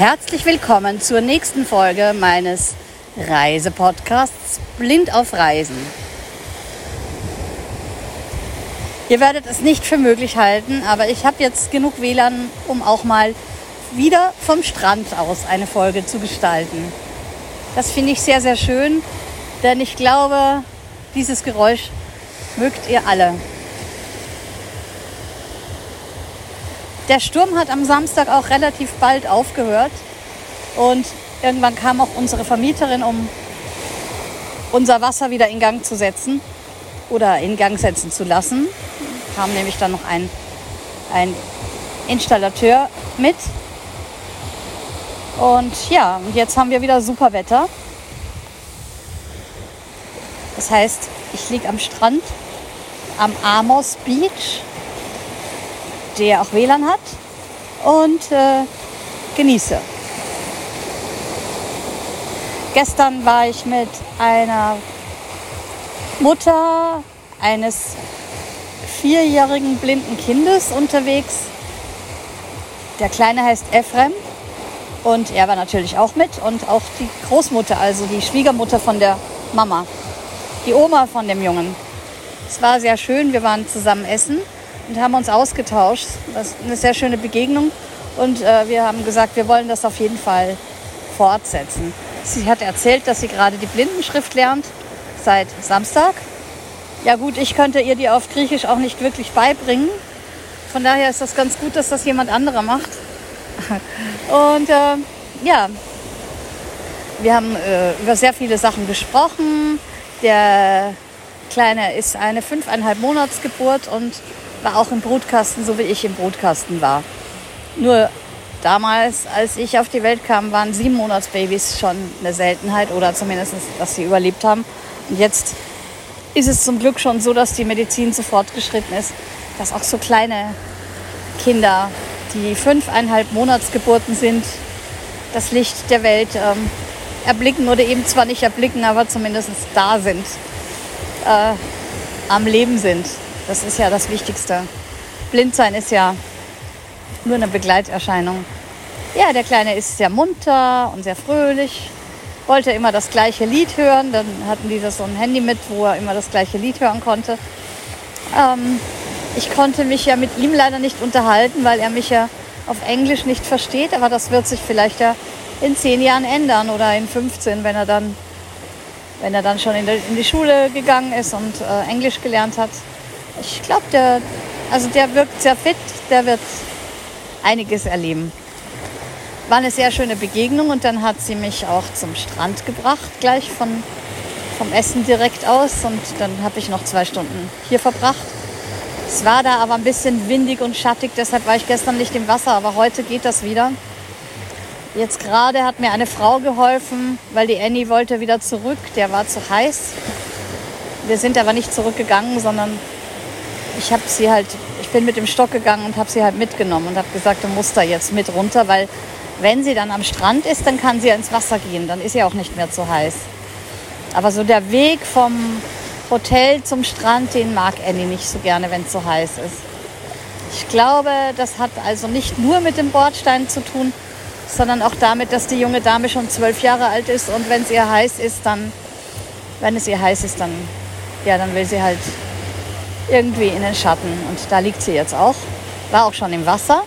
Herzlich willkommen zur nächsten Folge meines Reisepodcasts Blind auf Reisen. Ihr werdet es nicht für möglich halten, aber ich habe jetzt genug WLAN, um auch mal wieder vom Strand aus eine Folge zu gestalten. Das finde ich sehr, sehr schön, denn ich glaube, dieses Geräusch mögt ihr alle. Der Sturm hat am Samstag auch relativ bald aufgehört und irgendwann kam auch unsere Vermieterin, um unser Wasser wieder in Gang zu setzen oder in Gang setzen zu lassen. Kam nämlich dann noch ein, ein Installateur mit. Und ja, und jetzt haben wir wieder super Wetter. Das heißt, ich liege am Strand am Amos Beach, der auch WLAN hat und äh, genieße. Gestern war ich mit einer Mutter eines vierjährigen blinden Kindes unterwegs. Der Kleine heißt Efrem und er war natürlich auch mit und auch die Großmutter, also die Schwiegermutter von der Mama, die Oma von dem Jungen. Es war sehr schön, wir waren zusammen essen und haben uns ausgetauscht. Das ist eine sehr schöne Begegnung und äh, wir haben gesagt, wir wollen das auf jeden Fall fortsetzen. Sie hat erzählt, dass sie gerade die Blindenschrift lernt seit Samstag. Ja gut, ich könnte ihr die auf Griechisch auch nicht wirklich beibringen. Von daher ist das ganz gut, dass das jemand anderer macht. Und äh, ja, wir haben äh, über sehr viele Sachen gesprochen. Der Kleine ist eine fünfeinhalb Monatsgeburt und war auch im Brutkasten, so wie ich im Brutkasten war. Nur Damals, als ich auf die Welt kam, waren sieben Monatsbabys schon eine Seltenheit oder zumindest, dass sie überlebt haben. Und jetzt ist es zum Glück schon so, dass die Medizin so fortgeschritten ist, dass auch so kleine Kinder, die fünfeinhalb Monatsgeburten sind, das Licht der Welt ähm, erblicken oder eben zwar nicht erblicken, aber zumindest da sind, äh, am Leben sind. Das ist ja das Wichtigste. Blindsein ist ja nur eine Begleiterscheinung. Ja, der Kleine ist sehr munter und sehr fröhlich, wollte immer das gleiche Lied hören. Dann hatten die das so ein Handy mit, wo er immer das gleiche Lied hören konnte. Ähm, ich konnte mich ja mit ihm leider nicht unterhalten, weil er mich ja auf Englisch nicht versteht. Aber das wird sich vielleicht ja in zehn Jahren ändern oder in 15, wenn er dann, wenn er dann schon in, in die Schule gegangen ist und äh, Englisch gelernt hat. Ich glaube, der, also der wirkt sehr fit, der wird einiges erleben. War eine sehr schöne Begegnung und dann hat sie mich auch zum Strand gebracht, gleich von, vom Essen direkt aus. Und dann habe ich noch zwei Stunden hier verbracht. Es war da aber ein bisschen windig und schattig, deshalb war ich gestern nicht im Wasser, aber heute geht das wieder. Jetzt gerade hat mir eine Frau geholfen, weil die Annie wollte wieder zurück. Der war zu heiß. Wir sind aber nicht zurückgegangen, sondern ich habe sie halt bin mit dem Stock gegangen und habe sie halt mitgenommen und habe gesagt, du musst da jetzt mit runter, weil wenn sie dann am Strand ist, dann kann sie ja ins Wasser gehen, dann ist sie auch nicht mehr zu heiß. Aber so der Weg vom Hotel zum Strand, den mag Annie nicht so gerne, wenn es so heiß ist. Ich glaube, das hat also nicht nur mit dem Bordstein zu tun, sondern auch damit, dass die junge Dame schon zwölf Jahre alt ist und wenn es ihr heiß ist, dann, wenn es ihr heiß ist, dann, ja, dann will sie halt irgendwie in den Schatten. Und da liegt sie jetzt auch. War auch schon im Wasser.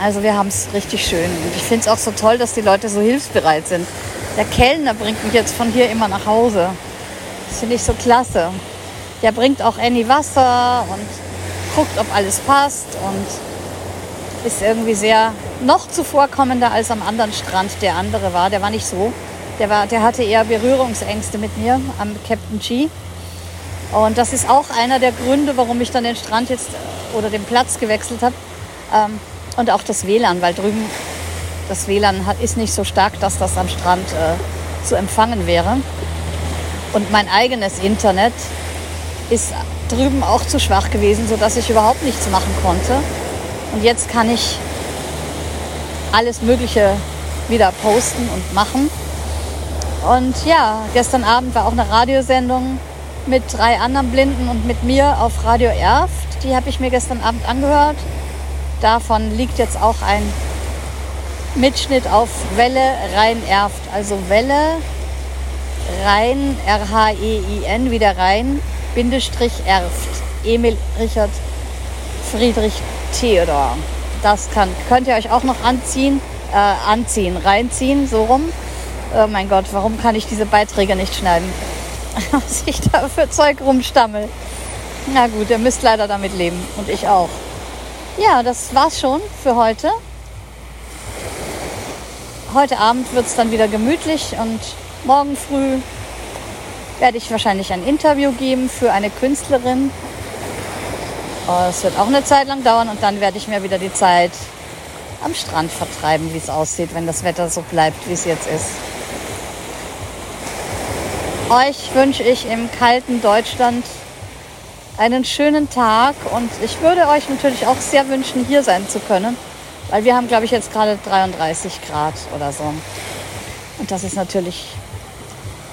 Also wir haben es richtig schön. Und ich finde es auch so toll, dass die Leute so hilfsbereit sind. Der Kellner bringt mich jetzt von hier immer nach Hause. Das finde ich so klasse. Der bringt auch Annie Wasser und guckt, ob alles passt und ist irgendwie sehr noch zuvorkommender als am anderen Strand. Der andere war, der war nicht so. Der, war, der hatte eher Berührungsängste mit mir am Captain G. Und das ist auch einer der Gründe, warum ich dann den Strand jetzt oder den Platz gewechselt habe. Ähm, und auch das WLAN, weil drüben das WLAN hat, ist nicht so stark, dass das am Strand äh, zu empfangen wäre. Und mein eigenes Internet ist drüben auch zu schwach gewesen, sodass ich überhaupt nichts machen konnte. Und jetzt kann ich alles Mögliche wieder posten und machen. Und ja, gestern Abend war auch eine Radiosendung mit drei anderen Blinden und mit mir auf Radio Erft. Die habe ich mir gestern Abend angehört. Davon liegt jetzt auch ein Mitschnitt auf Welle Rhein-Erft. Also Welle Rhein, R-H-E-I-N, wieder Rhein, Bindestrich Erft. Emil Richard Friedrich Theodor. Das kann, könnt ihr euch auch noch anziehen, äh, anziehen, reinziehen, so rum. Oh mein Gott, warum kann ich diese Beiträge nicht schneiden? Was ich da für Zeug rumstammel. Na gut, ihr müsst leider damit leben. Und ich auch. Ja, das war's schon für heute. Heute Abend wird es dann wieder gemütlich und morgen früh werde ich wahrscheinlich ein Interview geben für eine Künstlerin. Es wird auch eine Zeit lang dauern und dann werde ich mir wieder die Zeit am Strand vertreiben, wie es aussieht, wenn das Wetter so bleibt, wie es jetzt ist. Euch wünsche ich im kalten Deutschland einen schönen Tag und ich würde euch natürlich auch sehr wünschen, hier sein zu können, weil wir haben, glaube ich, jetzt gerade 33 Grad oder so. Und das ist natürlich,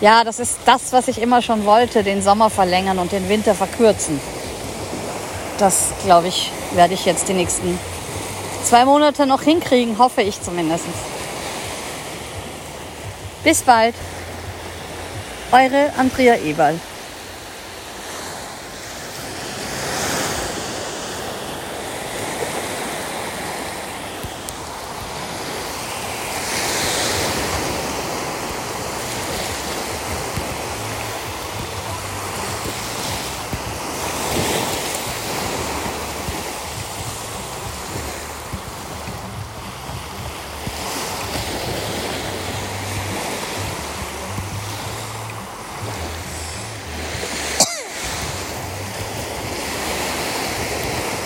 ja, das ist das, was ich immer schon wollte, den Sommer verlängern und den Winter verkürzen. Das, glaube ich, werde ich jetzt die nächsten zwei Monate noch hinkriegen, hoffe ich zumindest. Bis bald. Eure Andrea Eberl.